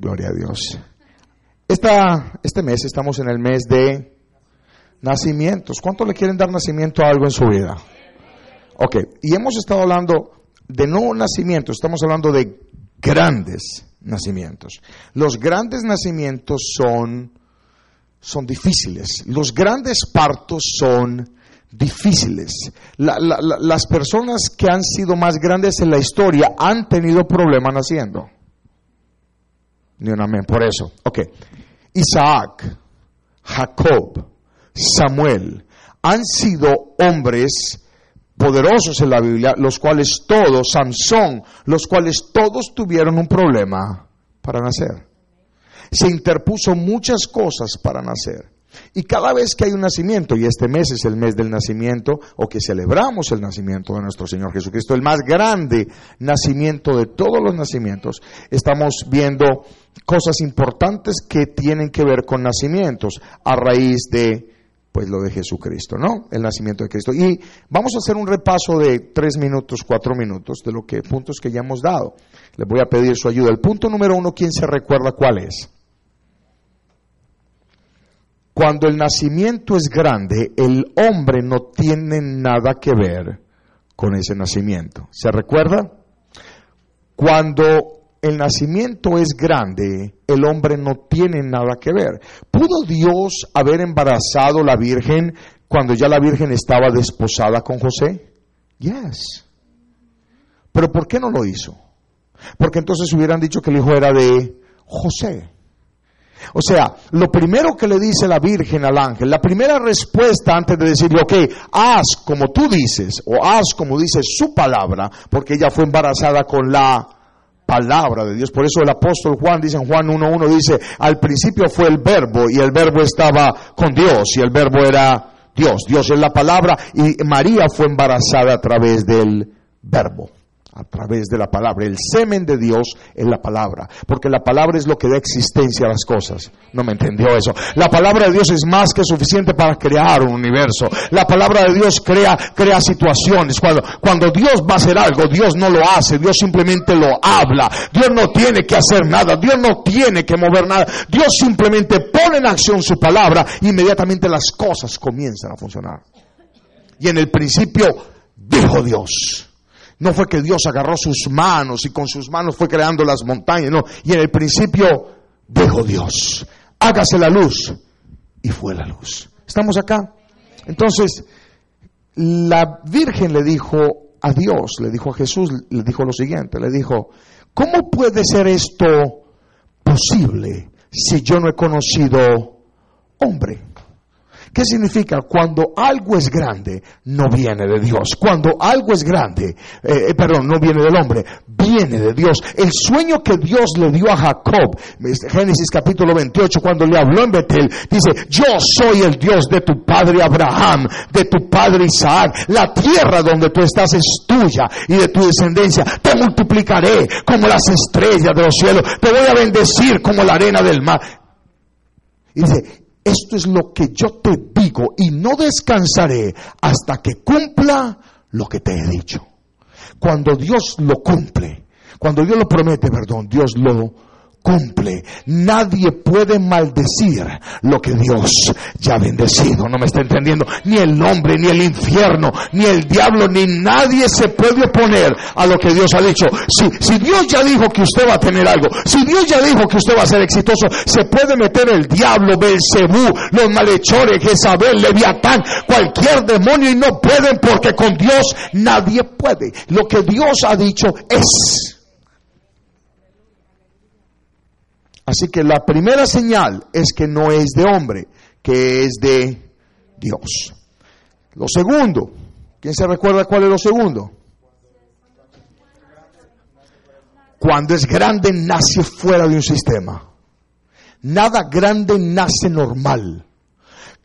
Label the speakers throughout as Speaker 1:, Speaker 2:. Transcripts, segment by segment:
Speaker 1: Gloria a Dios. Esta, este mes estamos en el mes de nacimientos. ¿Cuánto le quieren dar nacimiento a algo en su vida? Ok, y hemos estado hablando de no nacimientos, estamos hablando de grandes nacimientos. Los grandes nacimientos son, son difíciles. Los grandes partos son difíciles. La- la- la- las personas que han sido más grandes en la historia han tenido problemas naciendo. Ni un amén por eso. Ok. Isaac, Jacob, Samuel han sido hombres poderosos en la Biblia, los cuales todos, Sansón, los cuales todos tuvieron un problema para nacer. Se interpuso muchas cosas para nacer. Y cada vez que hay un nacimiento, y este mes es el mes del nacimiento, o que celebramos el nacimiento de nuestro Señor Jesucristo, el más grande nacimiento de todos los nacimientos, estamos viendo cosas importantes que tienen que ver con nacimientos a raíz de pues lo de Jesucristo, ¿no? El nacimiento de Cristo. Y vamos a hacer un repaso de tres minutos, cuatro minutos de lo que puntos que ya hemos dado. Les voy a pedir su ayuda. El punto número uno, ¿quién se recuerda cuál es? Cuando el nacimiento es grande, el hombre no tiene nada que ver con ese nacimiento. ¿Se recuerda? Cuando el nacimiento es grande, el hombre no tiene nada que ver. ¿Pudo Dios haber embarazado la Virgen cuando ya la Virgen estaba desposada con José? Yes. Pero ¿por qué no lo hizo? Porque entonces hubieran dicho que el hijo era de José. O sea, lo primero que le dice la Virgen al ángel, la primera respuesta antes de decirle, ok, haz como tú dices, o haz como dice su palabra, porque ella fue embarazada con la palabra de Dios. Por eso el apóstol Juan dice en Juan 1.1, dice, al principio fue el verbo, y el verbo estaba con Dios, y el verbo era Dios. Dios es la palabra, y María fue embarazada a través del verbo a través de la palabra. El semen de Dios es la palabra, porque la palabra es lo que da existencia a las cosas. No me entendió eso. La palabra de Dios es más que suficiente para crear un universo. La palabra de Dios crea, crea situaciones. Cuando, Dios va a hacer algo, Dios no lo hace, Dios simplemente lo habla. Dios no tiene que hacer nada, Dios no tiene que mover nada. Dios simplemente pone en acción su palabra e inmediatamente las cosas comienzan a funcionar. Y en el principio dijo Dios. No fue que Dios agarró sus manos y con sus manos fue creando las montañas, no. Y en el principio dijo Dios, hágase la luz. Y fue la luz. ¿Estamos acá? Entonces, la Virgen le dijo a Dios, le dijo a Jesús, le dijo lo siguiente, le dijo, ¿cómo puede ser esto posible si yo no he conocido hombre? ¿Qué significa? Cuando algo es grande, no viene de Dios. Cuando algo es grande, eh, eh, perdón, no viene del hombre, viene de Dios. El sueño que Dios le dio a Jacob, Génesis capítulo 28, cuando le habló en Betel, dice, yo soy el Dios de tu padre Abraham, de tu padre Isaac. La tierra donde tú estás es tuya y de tu descendencia. Te multiplicaré como las estrellas de los cielos. Te voy a bendecir como la arena del mar. Y dice, esto es lo que yo te digo y no descansaré hasta que cumpla lo que te he dicho. Cuando Dios lo cumple, cuando Dios lo promete, perdón, Dios lo cumple. Nadie puede maldecir lo que Dios ya ha bendecido. No me está entendiendo. Ni el hombre, ni el infierno, ni el diablo, ni nadie se puede oponer a lo que Dios ha dicho. Si, si Dios ya dijo que usted va a tener algo, si Dios ya dijo que usted va a ser exitoso, se puede meter el diablo, Belcebú, los malhechores, Jezabel, Leviatán, cualquier demonio y no pueden porque con Dios nadie puede. Lo que Dios ha dicho es. Así que la primera señal es que no es de hombre, que es de Dios. Lo segundo, ¿quién se recuerda cuál es lo segundo? Cuando es grande nace fuera de un sistema. Nada grande nace normal.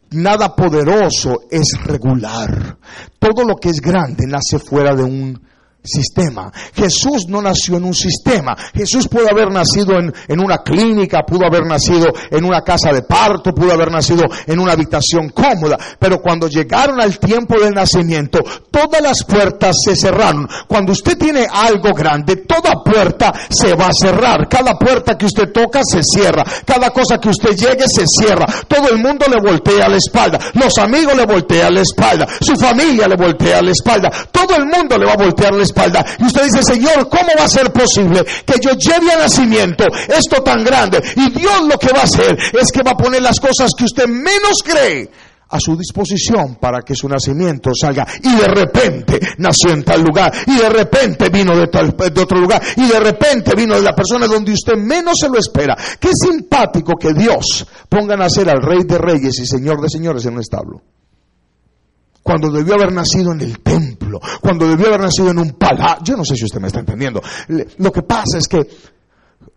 Speaker 1: Nada poderoso es regular. Todo lo que es grande nace fuera de un sistema. Jesús no nació en un sistema. Jesús pudo haber nacido en, en, una clínica, pudo haber nacido en una casa de parto, pudo haber nacido en una habitación cómoda. Pero cuando llegaron al tiempo del nacimiento, todas las puertas se cerraron. Cuando usted tiene algo grande, toda puerta se va a cerrar. Cada puerta que usted toca se cierra. Cada cosa que usted llegue se cierra. Todo el mundo le voltea la espalda. Los amigos le voltean la espalda. Su familia le voltea la espalda. Todo el mundo le va a voltear la espalda y usted dice, Señor, ¿cómo va a ser posible que yo lleve a nacimiento esto tan grande? Y Dios lo que va a hacer es que va a poner las cosas que usted menos cree a su disposición para que su nacimiento salga. Y de repente nació en tal lugar. Y de repente vino de, tal, de otro lugar. Y de repente vino de la persona donde usted menos se lo espera. Qué simpático que Dios ponga a nacer al Rey de Reyes y Señor de Señores en un establo cuando debió haber nacido en el templo, cuando debió haber nacido en un palacio. Yo no sé si usted me está entendiendo. Lo que pasa es que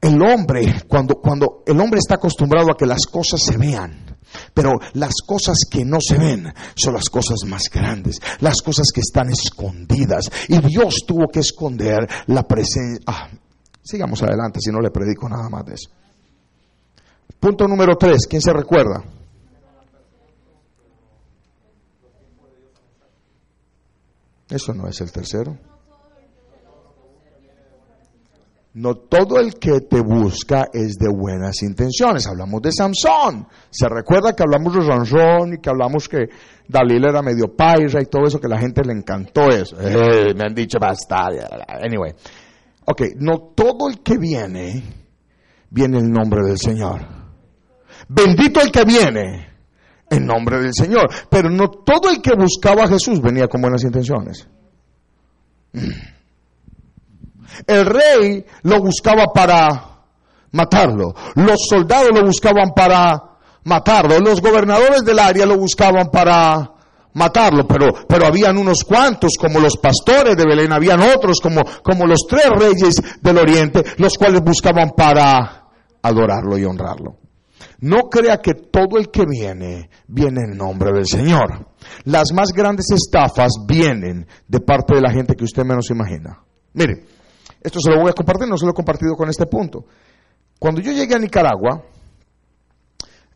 Speaker 1: el hombre, cuando, cuando el hombre está acostumbrado a que las cosas se vean, pero las cosas que no se ven son las cosas más grandes, las cosas que están escondidas. Y Dios tuvo que esconder la presencia. Ah, sigamos adelante, si no le predico nada más de eso. Punto número tres, ¿quién se recuerda? Eso no es el tercero. No todo el que te busca es de buenas intenciones. Hablamos de Samson. Se recuerda que hablamos de Sansón y que hablamos que Dalila era medio paisa y todo eso, que la gente le encantó eso. Eh, me han dicho basta. Anyway. Ok, no todo el que viene, viene en nombre del Señor. Bendito el que viene en nombre del Señor. Pero no todo el que buscaba a Jesús venía con buenas intenciones. El rey lo buscaba para matarlo. Los soldados lo buscaban para matarlo. Los gobernadores del área lo buscaban para matarlo, pero, pero habían unos cuantos, como los pastores de Belén, habían otros, como, como los tres reyes del oriente, los cuales buscaban para adorarlo y honrarlo. No crea que todo el que viene, viene en nombre del Señor. Las más grandes estafas vienen de parte de la gente que usted menos imagina. Mire, esto se lo voy a compartir, no se lo he compartido con este punto. Cuando yo llegué a Nicaragua,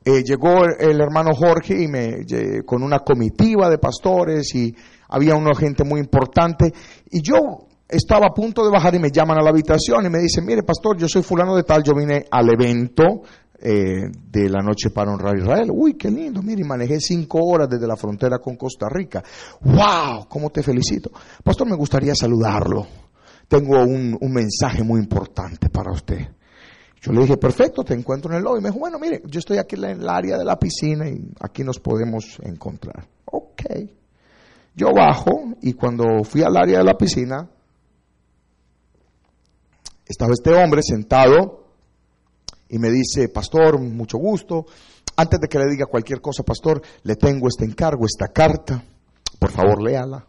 Speaker 1: eh, llegó el hermano Jorge y me, con una comitiva de pastores y había una gente muy importante y yo estaba a punto de bajar y me llaman a la habitación y me dicen, mire pastor, yo soy fulano de tal, yo vine al evento eh, de la noche para honrar a Israel. Uy, qué lindo, mire, manejé cinco horas desde la frontera con Costa Rica. ¡Wow! ¿Cómo te felicito? Pastor, me gustaría saludarlo. Tengo un, un mensaje muy importante para usted. Yo le dije, perfecto, te encuentro en el lobby. Me dijo, bueno, mire, yo estoy aquí en el área de la piscina y aquí nos podemos encontrar. Ok. Yo bajo y cuando fui al área de la piscina, estaba este hombre sentado y me dice, pastor, mucho gusto. Antes de que le diga cualquier cosa, pastor, le tengo este encargo, esta carta. Por favor, léala.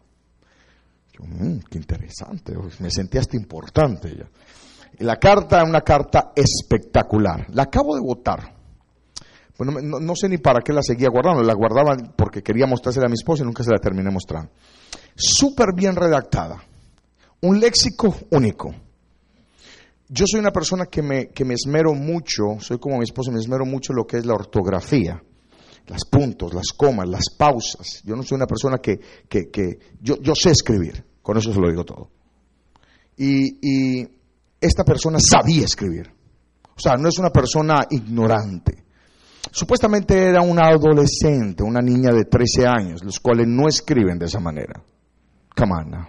Speaker 1: Yo, mmm, qué interesante, me sentí hasta importante ya. La carta es una carta espectacular. La acabo de votar. Bueno, no, no, sé ni para qué la seguía guardando. La guardaba porque quería mostrársela a mi esposa y nunca se la terminé mostrando. Súper bien redactada. Un léxico único yo soy una persona que me, que me esmero mucho, soy como mi esposa, me esmero mucho lo que es la ortografía, las puntos, las comas, las pausas. Yo no soy una persona que, que, que yo, yo, sé escribir, con eso se lo digo todo. Y, y esta persona sabía escribir. O sea, no es una persona ignorante. Supuestamente era una adolescente, una niña de 13 años, los cuales no escriben de esa manera. Camana.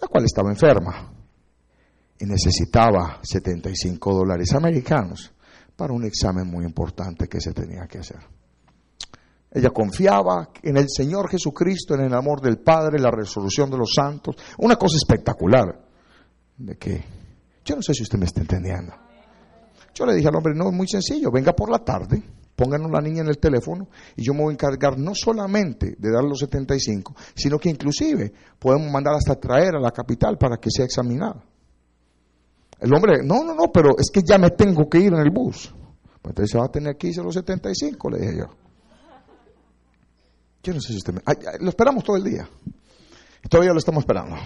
Speaker 1: La cual estaba enferma y necesitaba 75 dólares americanos para un examen muy importante que se tenía que hacer. Ella confiaba en el Señor Jesucristo, en el amor del Padre, la resolución de los santos. Una cosa espectacular. De que, yo no sé si usted me está entendiendo. Yo le dije al hombre, no, es muy sencillo, venga por la tarde, pónganos la niña en el teléfono y yo me voy a encargar no solamente de dar los 75, sino que inclusive podemos mandar hasta traer a la capital para que sea examinada. El hombre, no, no, no, pero es que ya me tengo que ir en el bus. Pues entonces se va a tener que irse a los 75, le dije yo. Yo no sé si usted me... lo esperamos todo el día. Todavía lo estamos esperando.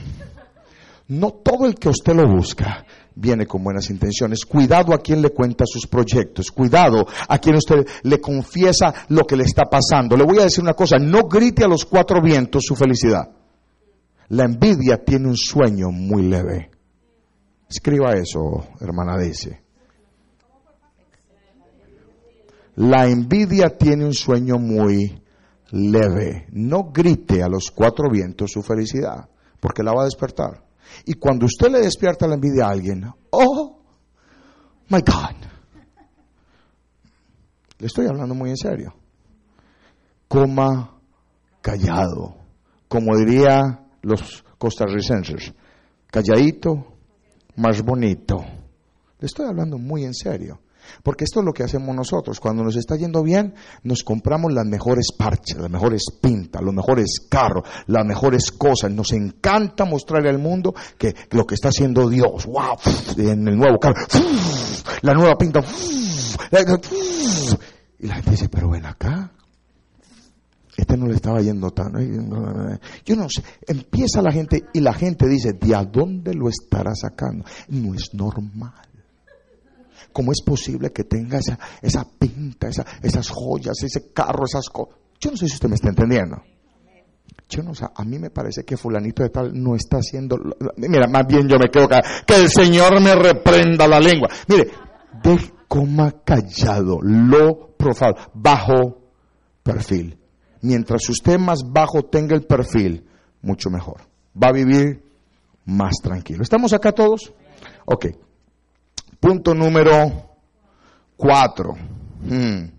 Speaker 1: No todo el que usted lo busca viene con buenas intenciones. Cuidado a quien le cuenta sus proyectos. Cuidado a quien usted le confiesa lo que le está pasando. Le voy a decir una cosa, no grite a los cuatro vientos su felicidad. La envidia tiene un sueño muy leve. Escriba eso, hermana dice. La envidia tiene un sueño muy leve. No grite a los cuatro vientos su felicidad, porque la va a despertar. Y cuando usted le despierta la envidia a alguien, oh, my God. Le estoy hablando muy en serio. Coma callado, como diría los costarricenses, calladito, más bonito. Le estoy hablando muy en serio. Porque esto es lo que hacemos nosotros. Cuando nos está yendo bien, nos compramos las mejores parches, las mejores pintas, los mejores carros, las mejores cosas. Nos encanta mostrarle al mundo que lo que está haciendo Dios. ¡Wow! En el nuevo carro. La nueva pinta. Y la gente dice, pero ven acá. Este no le estaba yendo tan. Yo no sé. Empieza la gente y la gente dice, ¿de a dónde lo estará sacando? No es normal. ¿Cómo es posible que tenga esa, esa pinta, esa- esas joyas, ese carro, esas cosas? Yo no sé si usted me está entendiendo. Yo no sé, a mí me parece que fulanito de tal no está haciendo... Mira, más bien yo me quedo que el Señor me reprenda la lengua. Mire, de coma callado, lo profano, bajo perfil. Mientras usted más bajo tenga el perfil, mucho mejor. Va a vivir más tranquilo. ¿Estamos acá todos? Ok. Punto número cuatro. Hmm.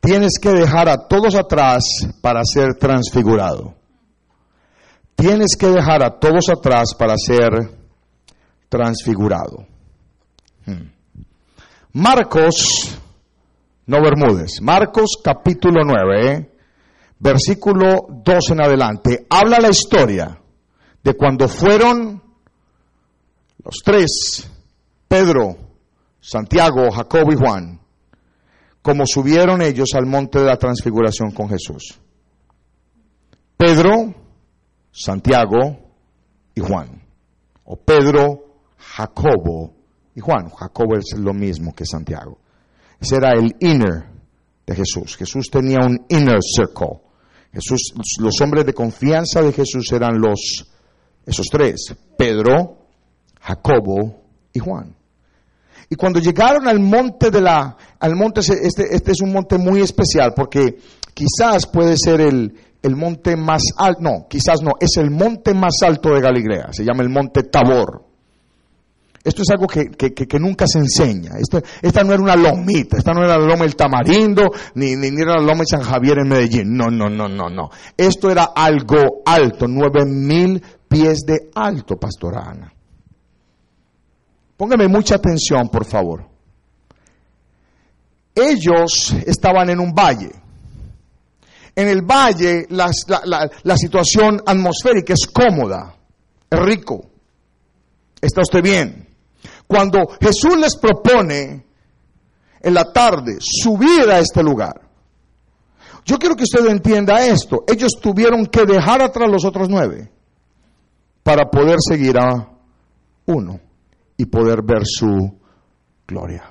Speaker 1: Tienes que dejar a todos atrás para ser transfigurado. Tienes que dejar a todos atrás para ser transfigurado. Hmm. Marcos, no Bermúdez, Marcos capítulo 9, ¿eh? versículo 2 en adelante, habla la historia de cuando fueron los tres, Pedro, Santiago, Jacobo y Juan, como subieron ellos al monte de la transfiguración con Jesús. Pedro, Santiago y Juan. O Pedro, Jacobo y Juan. Jacobo es lo mismo que Santiago. Ese era el inner de Jesús. Jesús tenía un inner circle. Jesús, los hombres de confianza de Jesús eran los, esos tres, Pedro, Jacobo y Juan. Y cuando llegaron al monte de la, al monte, este, este es un monte muy especial porque quizás puede ser el, el monte más alto, no, quizás no, es el monte más alto de Galilea, se llama el monte Tabor. Esto es algo que, que- que- nunca se enseña. Esta no era una lomita, esta no era la loma del Tamarindo, ni, ni, ni era la loma de San Javier en Medellín. No, no, no, no, no. Esto era algo alto, nueve mil pies de alto, Pastora Ana. Póngame mucha atención, por favor. Ellos estaban en un valle. En el valle las- la, la- la situación atmosférica es cómoda, es rico. ¿Está usted bien? Cuando Jesús les propone en la tarde subir a este lugar, yo quiero que usted entienda esto. Ellos tuvieron que dejar atrás los otros nueve para poder seguir a uno y poder ver su gloria.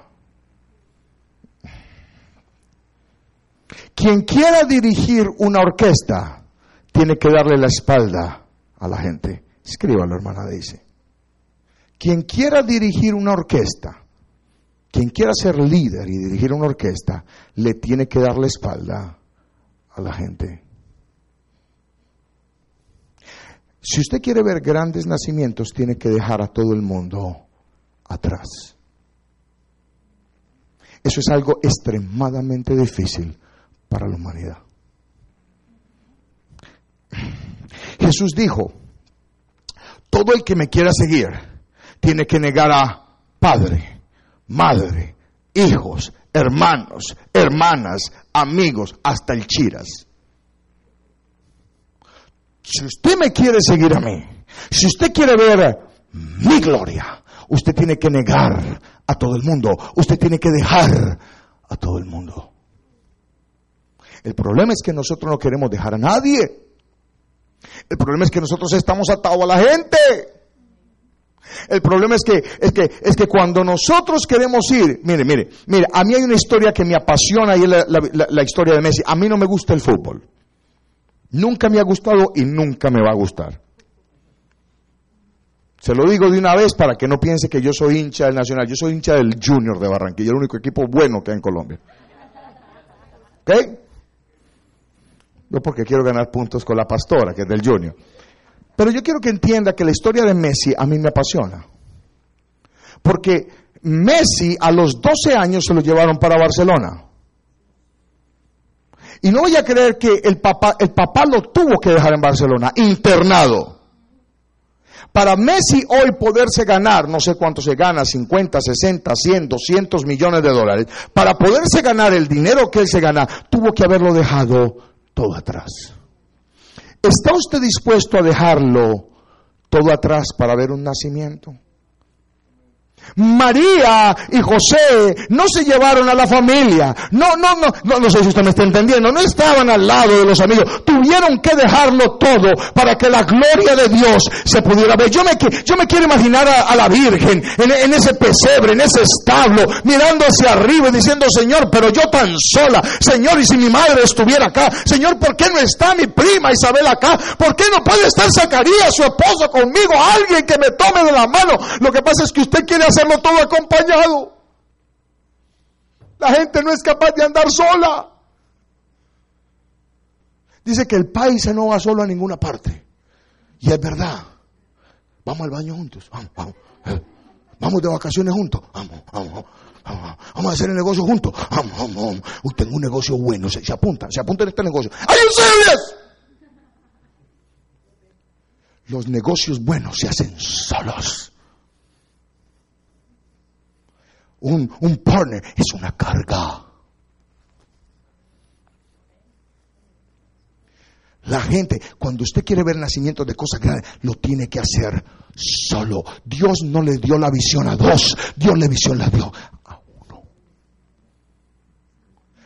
Speaker 1: Quien quiera dirigir una orquesta tiene que darle la espalda a la gente. Escríbalo, hermana Daisy. Quien quiera dirigir una orquesta, quien quiera ser líder y dirigir una orquesta, le tiene que dar la espalda a la gente. Si usted quiere ver grandes nacimientos, tiene que dejar a todo el mundo atrás. Eso es algo extremadamente difícil para la humanidad. Jesús dijo, todo el que me quiera seguir tiene que negar a padre, madre, hijos, hermanos, hermanas, amigos, hasta el chiras. Si usted me quiere seguir a mí, si usted quiere ver mi gloria, usted tiene que negar a todo el mundo. Usted tiene que dejar a todo el mundo. El problema es que nosotros no queremos dejar a nadie. El problema es que nosotros estamos atados a la gente. El problema es que, es que, es que cuando nosotros queremos ir, mire, mire, mire, a mí hay una historia que me apasiona y es la, la- la historia de Messi. A mí no me gusta el fútbol. Nunca me ha gustado y nunca me va a gustar. Se lo digo de una vez para que no piense que yo soy hincha del Nacional. Yo soy hincha del Junior de Barranquilla, el único equipo bueno que hay en Colombia. ¿Ok? Yo porque quiero ganar puntos con la pastora, que es del Junior. Pero yo quiero que entienda que la historia de Messi a mí me apasiona. Porque Messi a los 12 años se lo llevaron para Barcelona. Y no voy a creer que el papá, el papá lo tuvo que dejar en Barcelona, internado. Para Messi hoy poderse ganar, no sé cuánto se gana, 50, 60, 100, 200 millones de dólares, para poderse ganar el dinero que él se gana, tuvo que haberlo dejado todo atrás. ¿Está usted dispuesto a dejarlo todo atrás para ver un nacimiento? María y José no se llevaron a la familia. No, no, no, no, no sé si usted me está entendiendo. No estaban al lado de los amigos. Tuvieron que dejarlo todo para que la gloria de Dios se pudiera ver. Yo me, yo me quiero imaginar a, la Virgen en, en ese pesebre, en ese establo, mirando hacia arriba y diciendo, Señor, pero yo tan sola. Señor, y si mi madre estuviera acá. Señor, ¿por qué no está mi prima Isabel acá? ¿Por qué no puede estar Zacarías, su esposo, conmigo? Alguien que me tome de la mano. Lo que pasa es que usted quiere hacerlo todo acompañado. La gente no es capaz de andar sola. Dice que el país no va solo a ninguna parte. Y es verdad. Vamos al baño juntos. Vamos, vamos. Eh, Vamos de vacaciones juntos. Vamos, vamos, vamos. A hacer el negocio juntos. Vamos, vamos, tengo un negocio bueno. Se, se apunta, se apunta en este negocio. ¡Are you serious? Los negocios buenos se hacen solos. Un, un partner es una carga. La gente, cuando usted quiere ver nacimientos de cosas grandes, lo tiene que hacer solo. Dios no le dio la visión a dos, Dios la visión la dio a uno.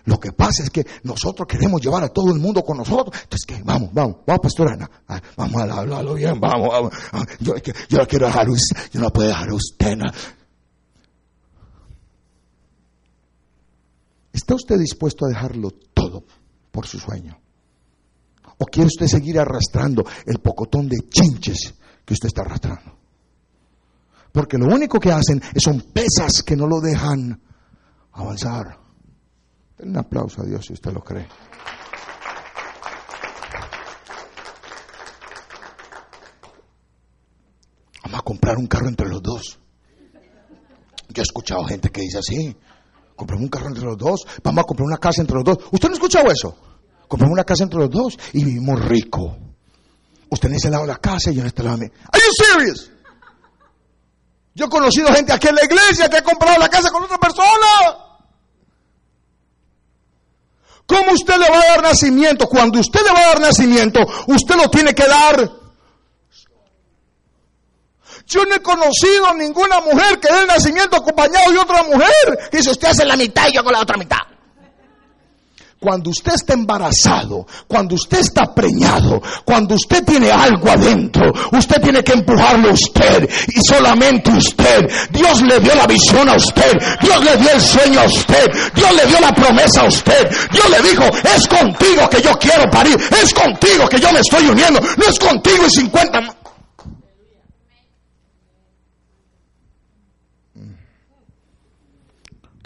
Speaker 1: Lo que pasa es que nosotros queremos llevar a todo el mundo con nosotros. Entonces, ¿qué? Vamos, vamos, vamos, pastora Ana. Ah, Vamos a hablarlo bien, vamos, vamos. Ah, Yo, yo quiero dejar yo no puedo dejar a usted. ¿Está usted dispuesto a dejarlo todo por su sueño? ¿O quiere usted seguir arrastrando el pocotón de chinches que usted está arrastrando? Porque lo único que hacen son pesas que no lo dejan avanzar. Denle un aplauso a Dios si usted lo cree. Vamos a comprar un carro entre los dos. Yo he escuchado gente que dice así. Compramos un carro entre los dos. Vamos a comprar una casa entre los dos. ¿Usted no ha escuchado eso? Compramos una casa entre los dos y vivimos rico. Usted en ese lado de la casa y yo en este lado de mí. ¿Are you serious? Yo he conocido gente aquí en la iglesia que ha comprado la casa con otra persona. ¿Cómo usted le va a dar nacimiento? Cuando usted le va a dar nacimiento, usted lo tiene que dar. Yo no he conocido ninguna mujer que dé el nacimiento acompañado de otra mujer. Que dice, usted hace la mitad y yo hago la otra mitad. Cuando usted está embarazado, cuando usted está preñado, cuando usted tiene algo adentro, usted tiene que empujarlo a usted y solamente usted. Dios le dio la visión a usted, Dios le dio el sueño a usted, Dios le dio la promesa a usted. Dios le dijo, es contigo que yo quiero parir, es contigo que yo me estoy uniendo, no es contigo y 50 más.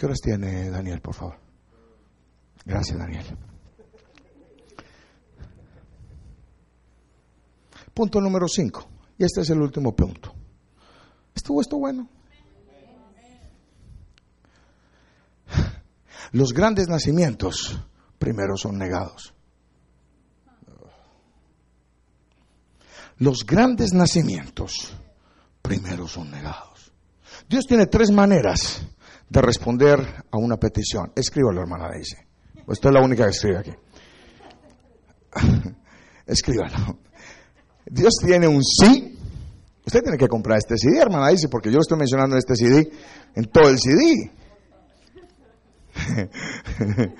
Speaker 1: ¿Qué tiene Daniel, por favor? Gracias, Daniel. Punto número 5. Y este es el último punto. ¿Estuvo esto bueno? Los grandes nacimientos primero son negados. Los grandes nacimientos primero son negados. Dios tiene tres maneras de responder a una petición. Escríbalo, hermana Daisy. Usted es la única que escribe aquí. Escríbalo. Dios tiene un sí Usted tiene que comprar este CD, hermana dice, porque yo lo estoy mencionando en este CD, en todo el CD.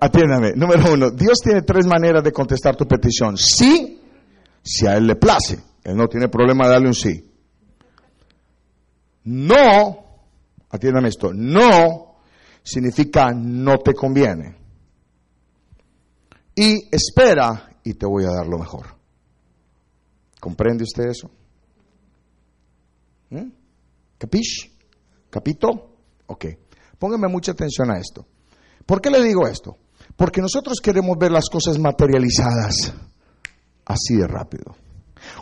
Speaker 1: Atiéndame. Número uno, Dios tiene tres maneras de contestar tu petición. Sí, si a Él le place. Él no tiene problema de darle un sí. No, atiéndame esto, no significa no te conviene. Y espera y te voy a dar lo mejor. ¿Comprende usted eso? ¿Mm? ¿Capish? ¿Capito? Ok. Póngame mucha atención a esto. ¿Por qué le digo esto? Porque nosotros queremos ver las cosas materializadas así de rápido.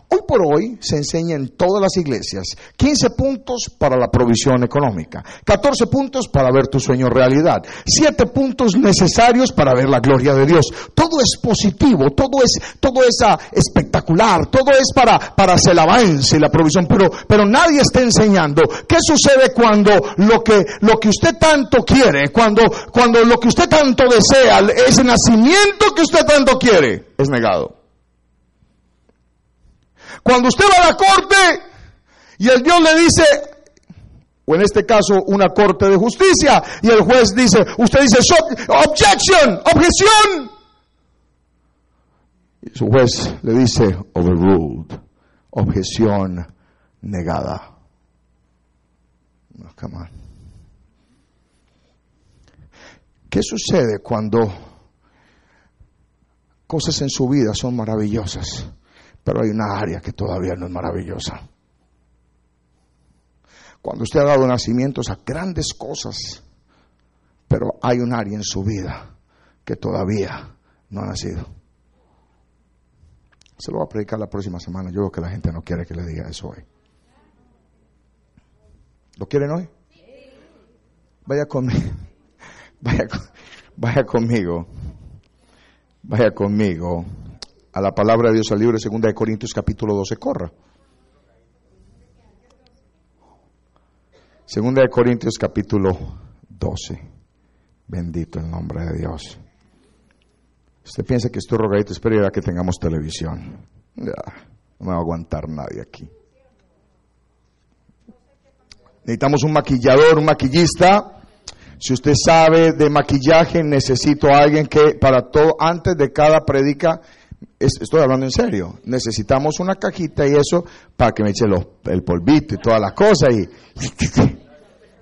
Speaker 1: Hoy por hoy se enseña en todas las iglesias 15 puntos para la provisión económica, 14 puntos para ver tu sueño realidad, 7 puntos necesarios para ver la gloria de Dios. Todo es positivo, todo es, todo es ah, espectacular, todo es para, para hacer el avance y la provisión, pero, pero nadie está enseñando qué sucede cuando lo que, lo que usted tanto quiere, cuando, cuando lo que usted tanto desea, ese nacimiento que usted tanto quiere, es negado. Cuando usted va a la corte y el Dios le dice, o en este caso una corte de justicia, y el juez dice, usted dice, objection, objeción. Y su juez le dice, overruled, objeción negada. No, come on. ¿Qué sucede cuando cosas en su vida son maravillosas? Pero hay una área que todavía no es maravillosa. Cuando usted ha dado nacimientos a grandes cosas, pero hay un área en su vida que todavía no ha nacido. Se lo voy a predicar la próxima semana. Yo veo que la gente no quiere que le diga eso hoy. ¿Lo quieren hoy? Vaya conmigo. Vaya conmigo. Vaya conmigo a la palabra de Dios al libro de 2 de Corintios capítulo 12, corra. Segunda de Corintios capítulo 12. Bendito el nombre de Dios. Usted piensa que estoy rogadito, espero ya que tengamos televisión. no me va a aguantar nadie aquí. Necesitamos un maquillador, un maquillista. Si usted sabe de maquillaje, necesito a alguien que para todo, antes de cada predica, estoy hablando en serio. Necesitamos una cajita y eso para que me eche el polvito y todas las cosas. Y,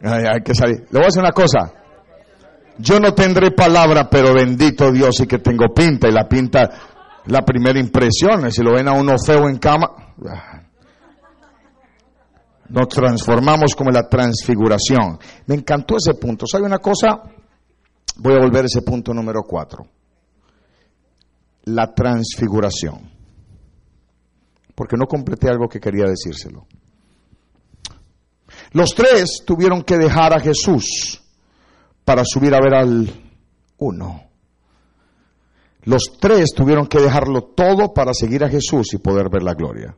Speaker 1: hay que salir. Le voy a decir una cosa. Yo no tendré palabra, pero bendito Dios y que tengo pinta. Y la pinta, la primera impresión, si lo ven a uno feo en cama, nos transformamos como la transfiguración. Me encantó ese punto. ¿Sabe una cosa? Voy a volver a ese punto número cuatro la transfiguración. Porque no completé algo que quería decírselo. Los tres tuvieron que dejar a Jesús para subir a ver al uno. Los tres tuvieron que dejarlo todo para seguir a Jesús y poder ver la gloria.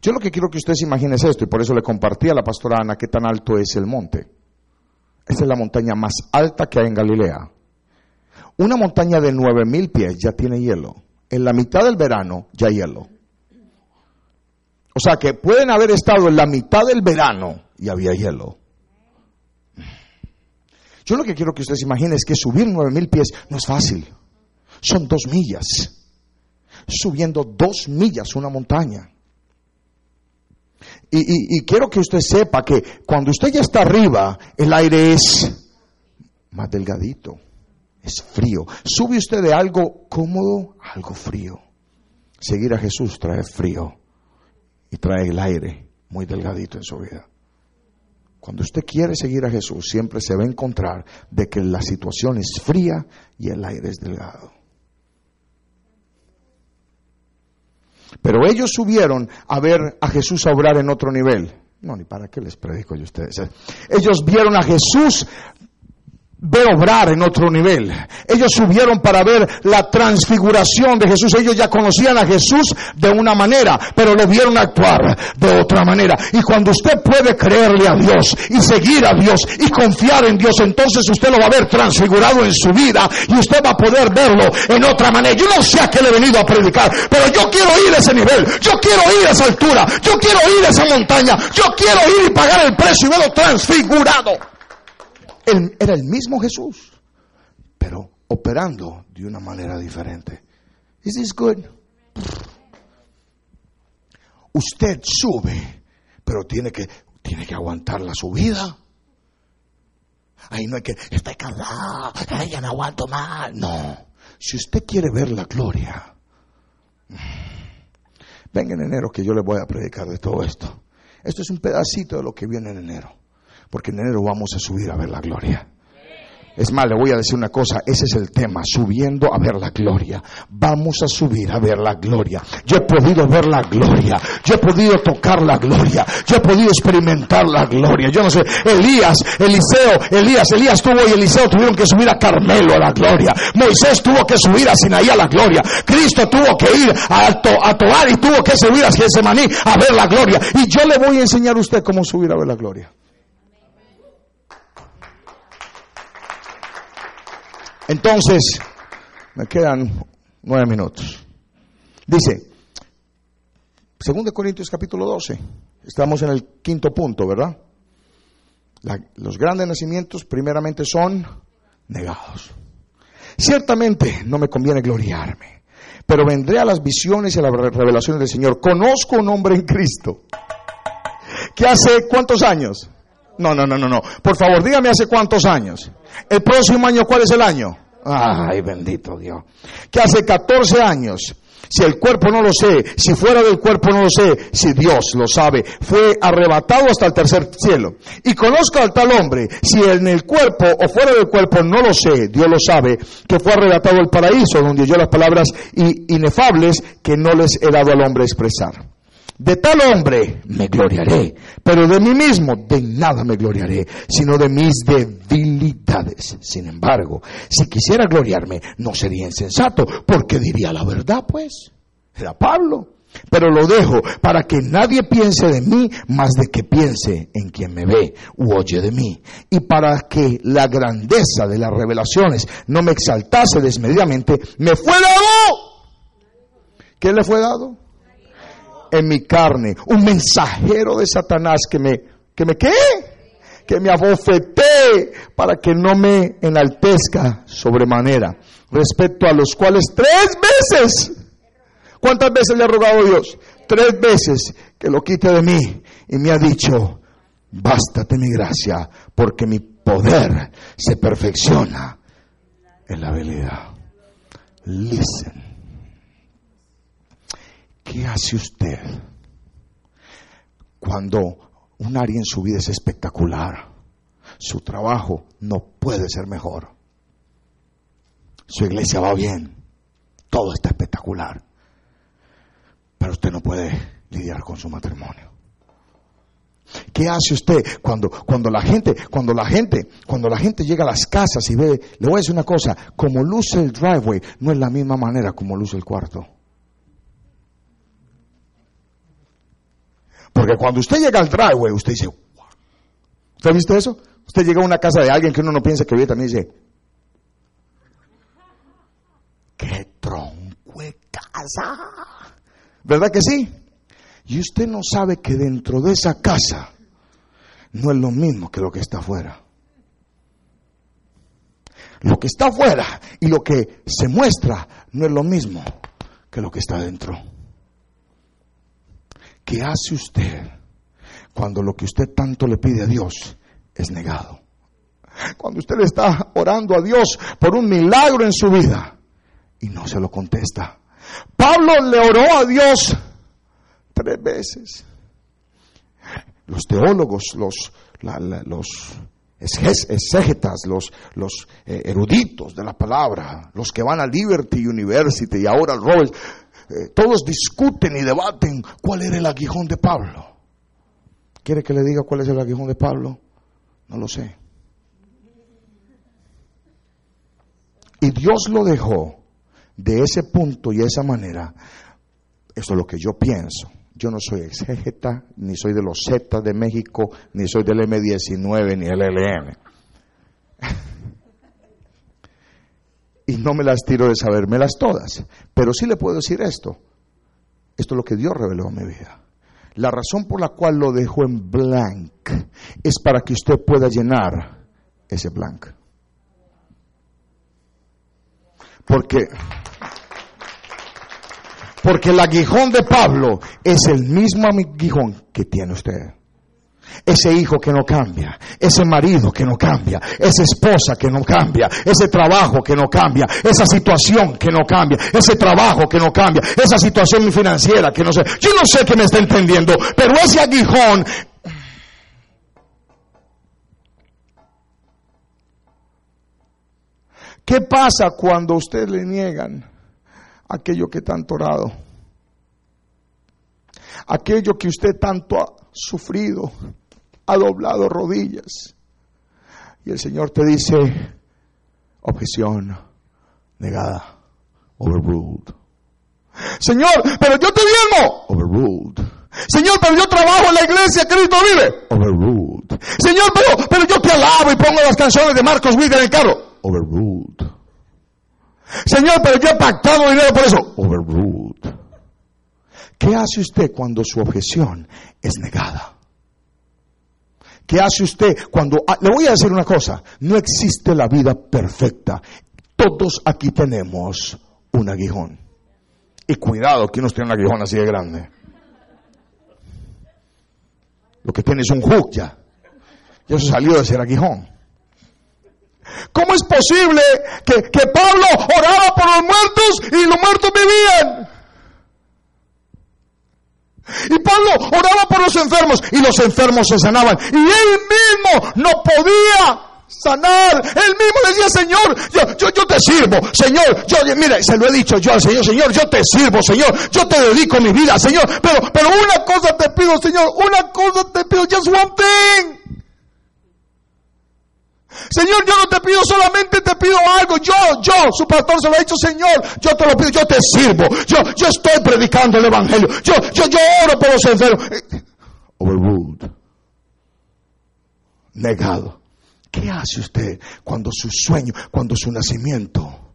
Speaker 1: Yo lo que quiero que ustedes imaginen es esto, y por eso le compartí a la pastora Ana qué tan alto es el monte. Esta es la montaña más alta que hay en Galilea. Una montaña de nueve mil pies ya tiene hielo. En la mitad del verano ya hielo. O sea que pueden haber estado en la mitad del verano y había hielo. Yo lo que quiero que ustedes imaginen es que subir nueve mil pies no es fácil. Son dos millas. Subiendo dos millas una montaña. Y quiero que usted sepa que cuando usted ya está arriba, el aire es más delgadito es frío. Sube usted de algo cómodo a algo frío. Seguir a Jesús trae frío y trae el aire muy delgadito en su vida. Cuando usted quiere seguir a Jesús, siempre se va a encontrar de que la situación es fría y el aire es delgado. Pero ellos subieron a ver a Jesús obrar en otro nivel. No, ni para qué les predico yo a ustedes. Ellos vieron a Jesús ver obrar en otro nivel. Ellos subieron para ver la transfiguración de Jesús. Ellos ya conocían a Jesús de una manera, pero lo vieron actuar de otra manera. Y cuando usted puede creerle a Dios y seguir a Dios y confiar en Dios, entonces usted lo va a ver transfigurado en su vida y usted va a poder verlo en otra manera. Yo no sé a qué le he venido a predicar, pero yo quiero ir a ese nivel, yo quiero ir a esa altura, yo quiero ir a esa montaña, yo quiero ir y pagar el precio y verlo transfigurado. Él era el mismo Jesús, pero operando de una manera diferente. Is this good? Usted sube, pero tiene que, tiene que aguantar la subida. Ahí no hay que, estoy cansado, ya no aguanto más. No. Si usted quiere ver la gloria, venga en enero que yo le voy a predicar de todo esto. Esto es un pedacito de lo que viene en enero porque en enero vamos a subir a ver la gloria. Es más, le voy a decir una cosa, ese es el tema, subiendo a ver la gloria. Vamos a subir a ver la gloria. Yo he podido ver la gloria, yo he podido tocar la gloria, yo he podido experimentar la gloria. Yo no sé, Elías, Eliseo, Elías, Elías tuvo y Eliseo tuvieron que subir a Carmelo a la gloria. Moisés tuvo que subir a Sinaí a la gloria. Cristo tuvo que ir a, a Toar y tuvo que subir a Getsemaní a ver la gloria. Y yo le voy a enseñar a usted cómo subir a ver la gloria. Entonces, me quedan nueve minutos. Dice, 2 Corintios capítulo 12, estamos en el quinto punto, ¿verdad? los grandes nacimientos primeramente son negados. Ciertamente no me conviene gloriarme, pero vendré a las visiones y a las revelaciones del Señor. Conozco un hombre en Cristo que hace cuántos años? No, no, no, no, no. Por favor, dígame hace cuántos años. El próximo año, ¿cuál es el año? Ay, bendito Dios. Que hace 14 años, si el cuerpo no lo sé, si fuera del cuerpo no lo sé, si Dios lo sabe, fue arrebatado hasta el tercer cielo. Y conozco al tal hombre, si en el cuerpo o fuera del cuerpo no lo sé, Dios lo sabe, que fue arrebatado al paraíso, donde oyó las palabras inefables que no les he dado al hombre expresar. De tal hombre me gloriaré, pero de mí mismo de nada me gloriaré, sino de mis debilidades. Sin embargo, si quisiera gloriarme, no sería insensato, porque diría la verdad, pues. Era Pablo. Pero lo dejo para que nadie piense de mí más de que piense en quien me ve u oye de mí. Y para que la grandeza de las revelaciones no me exaltase desmedidamente, me fue dado. ¿Qué le fue dado? En mi carne, un mensajero de Satanás que me, que me qué? Que me abofeté para que no me enaltezca sobremanera, respecto a los cuales tres veces, ¿cuántas veces le ha rogado Dios? Tres veces que lo quite de mí y me ha dicho, bástate mi gracia, porque mi poder se perfecciona en la habilidad. Listen. ¿Qué hace usted cuando un área en su vida es espectacular? Su trabajo no puede ser mejor. Su iglesia va bien. Todo está espectacular. Pero usted no puede lidiar con su matrimonio. ¿Qué hace usted cuando, cuando la gente, cuando la gente, cuando la gente llega a las casas y ve, le voy a decir una cosa, como luce el driveway, no es la misma manera como luce el cuarto. Porque cuando usted llega al driveway, usted dice, ¿usted ha visto eso? Usted llega a una casa de alguien que uno no piensa que vive también dice, ¡qué tronco de casa! ¿Verdad que sí? Y usted no sabe que dentro de esa casa no es lo mismo que lo que está afuera. Lo que está afuera y lo que se muestra no es lo mismo que lo que está dentro. ¿Qué hace usted cuando lo que usted tanto le pide a Dios es negado? Cuando usted le está orando a Dios por un milagro en su vida y no se lo contesta. Pablo le oró a Dios tres veces. Los teólogos, los, los exégetas, los, eh, eruditos de la palabra, los que van a Liberty University y ahora al Roberts, eh, todos discuten y debaten cuál era el aguijón de Pablo. ¿Quiere que le diga cuál es el aguijón de Pablo? No lo sé. y Dios lo dejó de ese punto y esa manera, eso es lo que yo pienso. Yo no soy exégeta, ni soy de los Z de México, ni soy del M19, ni del LN. No me las tiro de sabérmelas todas. Pero sí le puedo decir esto. Esto es lo que Dios reveló en mi vida. La razón por la cual lo dejo en blank es para que usted pueda llenar ese blank. Porque porque el aguijón de Pablo es el mismo aguijón que tiene usted. Ese hijo que no cambia, ese marido que no cambia, esa esposa que no cambia, ese trabajo que no cambia, esa situación que no cambia, ese trabajo que no cambia, esa situación financiera que no sé. Yo no sé qué me está entendiendo, pero ese aguijón ¿Qué pasa cuando usted le niegan aquello que tanto orado? Aquello que usted tanto ha sufrido, ha doblado rodillas. Y el Señor te dice, objeción negada, overruled. Señor, pero yo te diezmo, overruled. Señor, pero yo trabajo en la iglesia, Cristo vive, overruled. Señor, pero, pero yo te alabo y pongo las canciones de Marcos Witt en el carro, overruled. Señor, pero yo he pactado dinero por eso, overruled. ¿Qué hace usted cuando su objeción es negada? ¿Qué hace usted cuando... ah, le voy a decir una cosa, no existe la vida perfecta. Todos aquí tenemos un aguijón. Y cuidado que uno tiene un aguijón así de grande. Lo que tiene es un hook ya. Y eso salió de ser aguijón. ¿Cómo es posible que, que Pablo oraba por los muertos y los muertos vivían? Y Pablo oraba por los enfermos y los enfermos se sanaban. Y él mismo no podía sanar. Él mismo decía, Señor, yo, yo, yo te sirvo. Señor, yo, mire, se lo he dicho yo al Señor, Señor, yo te sirvo, Señor. Yo te dedico mi vida, Señor. Pero, pero una cosa te pido, Señor. Una cosa te pido, just one thing. Señor, yo no te pido solamente, te pido algo. Yo, yo, su pastor se lo ha dicho, Señor, yo te lo pido, yo te sirvo. Yo, yo estoy predicando el evangelio. Yo, yo, yo oro por los enfermos. Eh, Overruled. Negado. ¿Qué hace usted cuando su sueño, cuando su nacimiento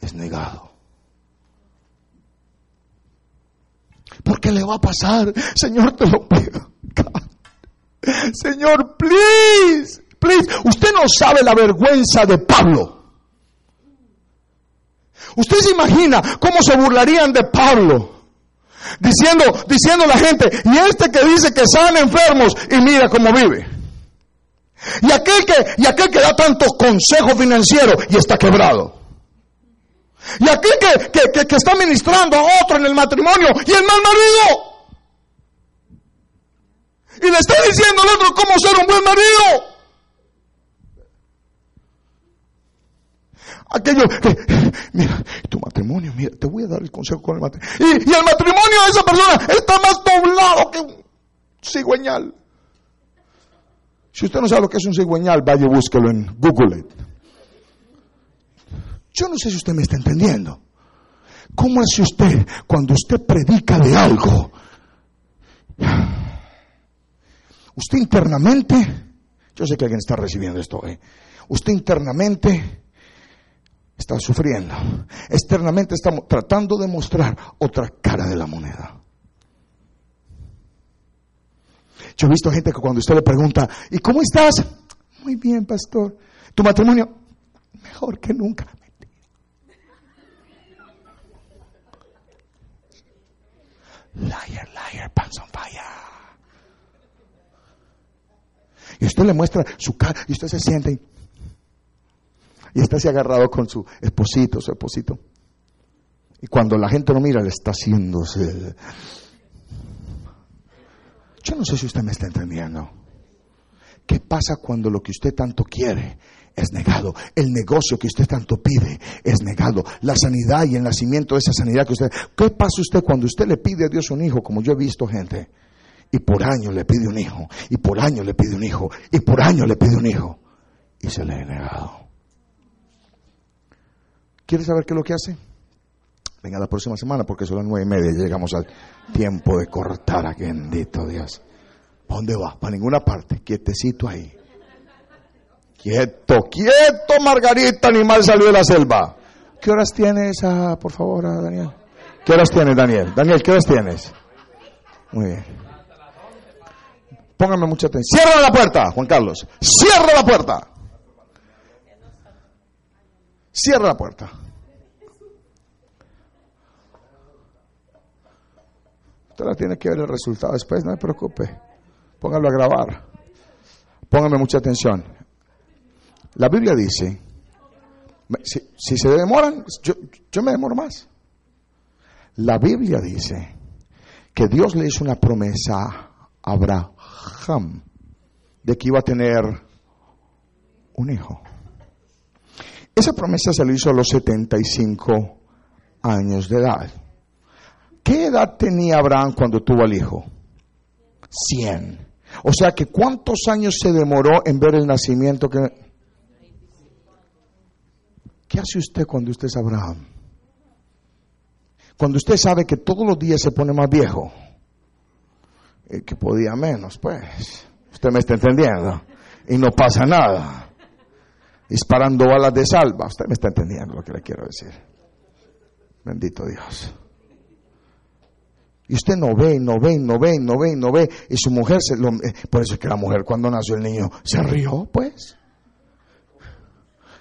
Speaker 1: es negado? Porque le va a pasar, Señor, te lo pido. Señor, please, Usted no sabe la vergüenza de Pablo. Usted se imagina cómo se burlarían de Pablo. Diciendo, diciendo la gente, y este que dice que sana enfermos y mira cómo vive. Y aquel que, y aquel que da tantos consejos financieros y está quebrado. Y aquel que, que, que, que está ministrando a otro en el matrimonio y el mal marido. Y le está diciendo al otro cómo ser un buen marido. Aquello que, mira, tu matrimonio, mira, te voy a dar el consejo con el matrimonio. Y, y el matrimonio de esa persona está más doblado que un cigüeñal. Si usted no sabe lo que es un cigüeñal, vaya y búsquelo en Google. It. Yo no sé si usted me está entendiendo. ¿Cómo hace usted cuando usted predica de algo? Usted internamente, yo sé que alguien está recibiendo esto, ¿eh? usted internamente está sufriendo, externamente está tratando de mostrar otra cara de la moneda. Yo he visto gente que cuando usted le pregunta, ¿y cómo estás? Muy bien, pastor. ¿Tu matrimonio? Mejor que nunca. Liar, liar, pants on fire. Y usted le muestra su cara y usted se siente y está así agarrado con su esposito, su esposito. Y cuando la gente lo mira, le está haciéndose. Yo no sé si usted me está entendiendo. ¿Qué pasa cuando lo que usted tanto quiere es negado? El negocio que usted tanto pide es negado. La sanidad y el nacimiento de esa sanidad que usted... ¿Qué pasa usted cuando usted le pide a Dios un hijo, como yo he visto gente? Y por año le pide un hijo, y por año le pide un hijo, y por año le pide un hijo, y se le ha negado. ¿Quieres saber qué es lo que hace? Venga la próxima semana porque son las nueve y media y llegamos al tiempo de cortar aquí, bendito Dios. ¿Para dónde va? Para ninguna parte, quietecito ahí. Quieto, quieto, Margarita, animal salió de la selva. ¿Qué horas tienes, ah, por favor, ah, Daniel? ¿Qué horas tienes, Daniel? Daniel, ¿qué horas tienes? Muy bien. Póngame mucha atención. Cierra la puerta, Juan Carlos. Cierra la puerta. Cierra la puerta. Usted la tiene que ver el resultado después, no se preocupe. Póngalo a grabar. Póngame mucha atención. La Biblia dice, si, si se demoran, yo, yo me demoro más. La Biblia dice que Dios le hizo una promesa a Abraham de que iba a tener un hijo. Esa promesa se lo hizo a los 75 años de edad. ¿Qué edad tenía Abraham cuando tuvo al hijo? 100. O sea que cuántos años se demoró en ver el nacimiento que... ¿Qué hace usted cuando usted es Abraham? Cuando usted sabe que todos los días se pone más viejo, y que podía menos, pues, usted me está entendiendo, y no pasa nada, disparando balas de salva, usted me está entendiendo lo que le quiero decir. Bendito Dios. Y usted no ve, no ve, no ve, no ve, no ve. Y su mujer, se lo, eh, por eso es que la mujer cuando nació el niño se rió, pues.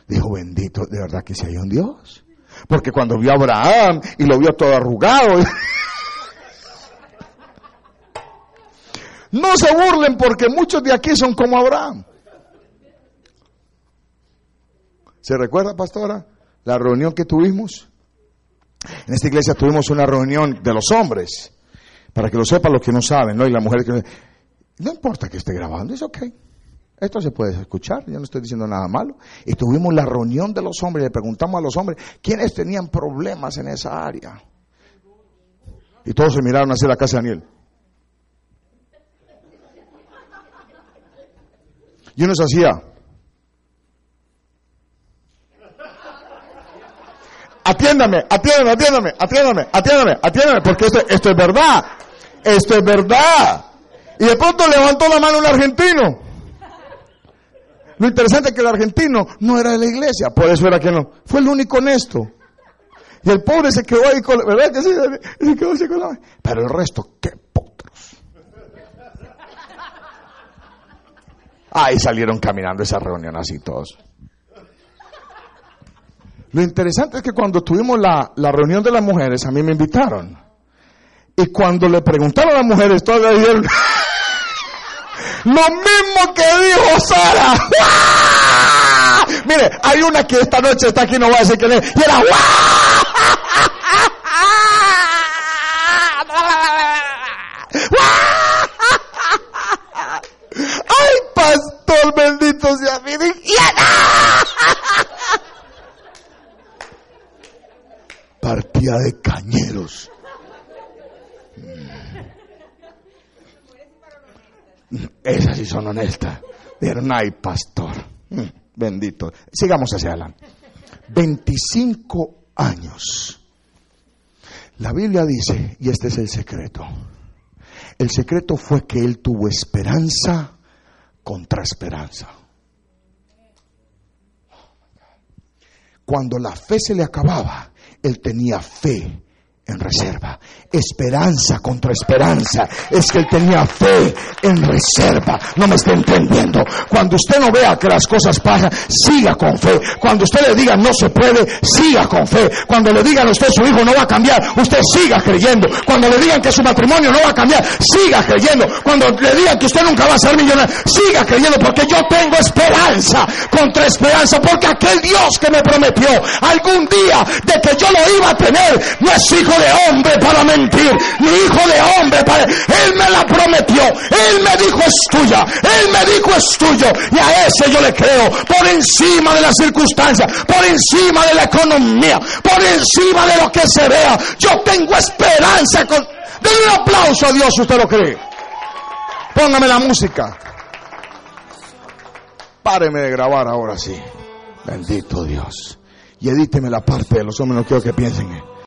Speaker 1: Dijo, bendito, de verdad que si hay un Dios. Porque cuando vio a Abraham y lo vio todo arrugado. no se burlen porque muchos de aquí son como Abraham. ¿Se recuerda, pastora? La reunión que tuvimos. En esta iglesia tuvimos una reunión de los hombres, para que lo sepan los que no saben, ¿no? Y la mujer que... No importa que esté grabando, es ok. Esto se puede escuchar, yo no estoy diciendo nada malo. Y tuvimos la reunión de los hombres, le preguntamos a los hombres quiénes tenían problemas en esa área. Y todos se miraron hacia la casa de Daniel. Y uno se hacía. Atiéndame, atiéndame, atiéndame, atiéndame, atiéndame, atiéndame, porque esto, esto es verdad. Esto es verdad. Y de pronto levantó la mano un argentino. Lo interesante es que el argentino no era de la iglesia, por eso era que no. Fue el único honesto. Y el pobre se quedó ahí con la, ¿verdad que sí? Con la- Pero el resto, qué potros. Ahí salieron caminando esa reunión así todos. Lo interesante es que cuando tuvimos la, la reunión de las mujeres, a mí me invitaron. Y cuando le preguntaron a las mujeres, todas le dijeron, lo mismo que dijo Sara. Mire, hay una que esta noche está aquí, no voy a decir quién es, y era. ¡Ay, pastor bendito sea mi De cañeros. Esas sí son honestas. Dijeron, pastor. Mm, Bendito. Sigamos hacia adelante. 25 años. La Biblia dice, y este es el secreto. El secreto fue que él tuvo esperanza contra esperanza. Cuando la fe se le acababa, él tenía fe en reserva. Esperanza contra esperanza. Es que él tenía fe en reserva. No me está entendiendo. Cuando usted no vea que las cosas pasan, siga con fe. Cuando usted le diga no se puede, siga con fe. Cuando le digan a usted su hijo no va a cambiar, usted siga creyendo. Cuando le digan que su matrimonio no va a cambiar, siga creyendo. Cuando le digan que usted nunca va a ser millonario, siga creyendo porque yo tengo esperanza contra esperanza. Porque aquel Dios que me prometió algún día de que yo lo iba a tener, no es hijo de hombre para mentir, ni hijo de hombre para... Él me la prometió, él me dijo es tuya, él me dijo es tuyo, y a ese yo le creo, por encima de las circunstancias, por encima de la economía, por encima de lo que se vea, yo tengo esperanza con... Denle un aplauso a Dios si usted lo cree. Póngame la música. Páreme de grabar ahora sí. Bendito Dios. y edíteme la parte de los hombres, no quiero que piensen.